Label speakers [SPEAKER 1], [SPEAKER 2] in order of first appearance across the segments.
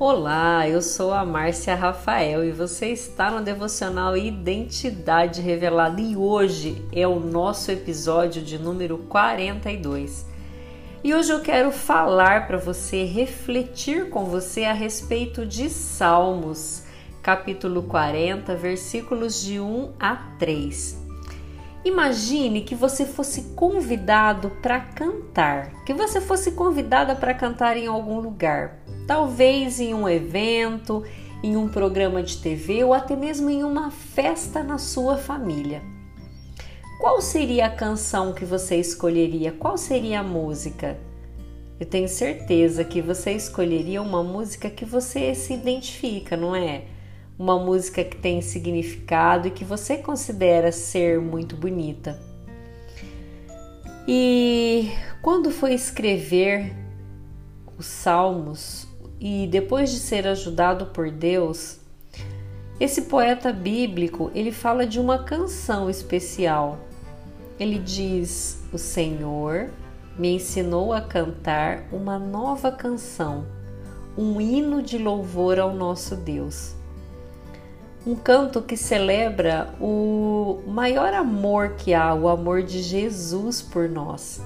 [SPEAKER 1] Olá, eu sou a Márcia Rafael e você está no devocional Identidade Revelada e hoje é o nosso episódio de número 42. E hoje eu quero falar para você, refletir com você a respeito de Salmos, capítulo 40, versículos de 1 a 3. Imagine que você fosse convidado para cantar, que você fosse convidada para cantar em algum lugar talvez em um evento, em um programa de TV ou até mesmo em uma festa na sua família. Qual seria a canção que você escolheria? Qual seria a música? Eu tenho certeza que você escolheria uma música que você se identifica, não é? Uma música que tem significado e que você considera ser muito bonita. E quando foi escrever os Salmos, e depois de ser ajudado por Deus, esse poeta bíblico, ele fala de uma canção especial. Ele diz: "O Senhor me ensinou a cantar uma nova canção, um hino de louvor ao nosso Deus." Um canto que celebra o maior amor que há, o amor de Jesus por nós.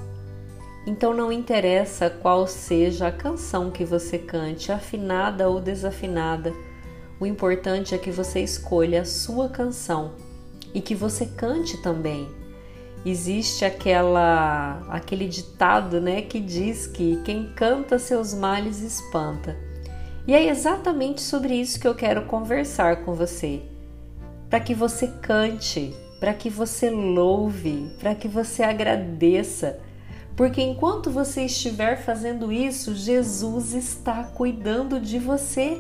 [SPEAKER 1] Então não interessa qual seja a canção que você cante, afinada ou desafinada, o importante é que você escolha a sua canção e que você cante também. Existe aquela aquele ditado, né, que diz que quem canta seus males espanta. E é exatamente sobre isso que eu quero conversar com você. Para que você cante, para que você louve, para que você agradeça porque enquanto você estiver fazendo isso, Jesus está cuidando de você.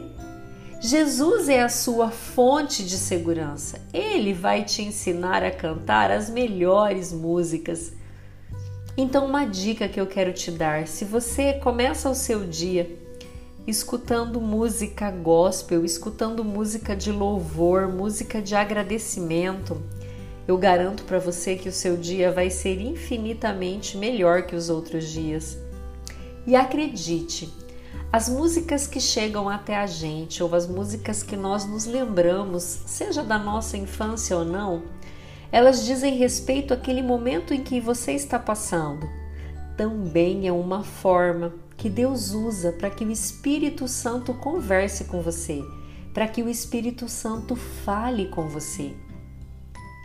[SPEAKER 1] Jesus é a sua fonte de segurança. Ele vai te ensinar a cantar as melhores músicas. Então, uma dica que eu quero te dar: se você começa o seu dia escutando música gospel, escutando música de louvor, música de agradecimento, eu garanto para você que o seu dia vai ser infinitamente melhor que os outros dias. E acredite, as músicas que chegam até a gente ou as músicas que nós nos lembramos, seja da nossa infância ou não, elas dizem respeito àquele momento em que você está passando. Também é uma forma que Deus usa para que o Espírito Santo converse com você, para que o Espírito Santo fale com você.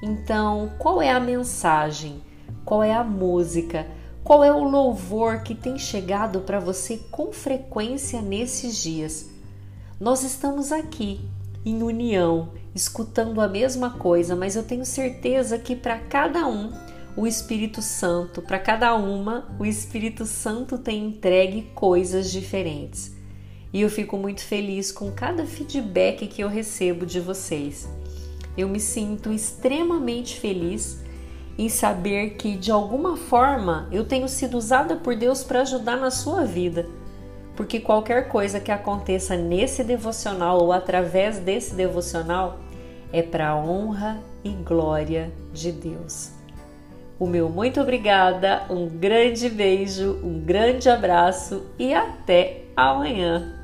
[SPEAKER 1] Então, qual é a mensagem? Qual é a música? Qual é o louvor que tem chegado para você com frequência nesses dias? Nós estamos aqui em união, escutando a mesma coisa, mas eu tenho certeza que para cada um o Espírito Santo, para cada uma, o Espírito Santo tem entregue coisas diferentes. E eu fico muito feliz com cada feedback que eu recebo de vocês eu me sinto extremamente feliz em saber que de alguma forma eu tenho sido usada por Deus para ajudar na sua vida. Porque qualquer coisa que aconteça nesse devocional ou através desse devocional é para a honra e glória de Deus. O meu muito obrigada, um grande beijo, um grande abraço e até amanhã.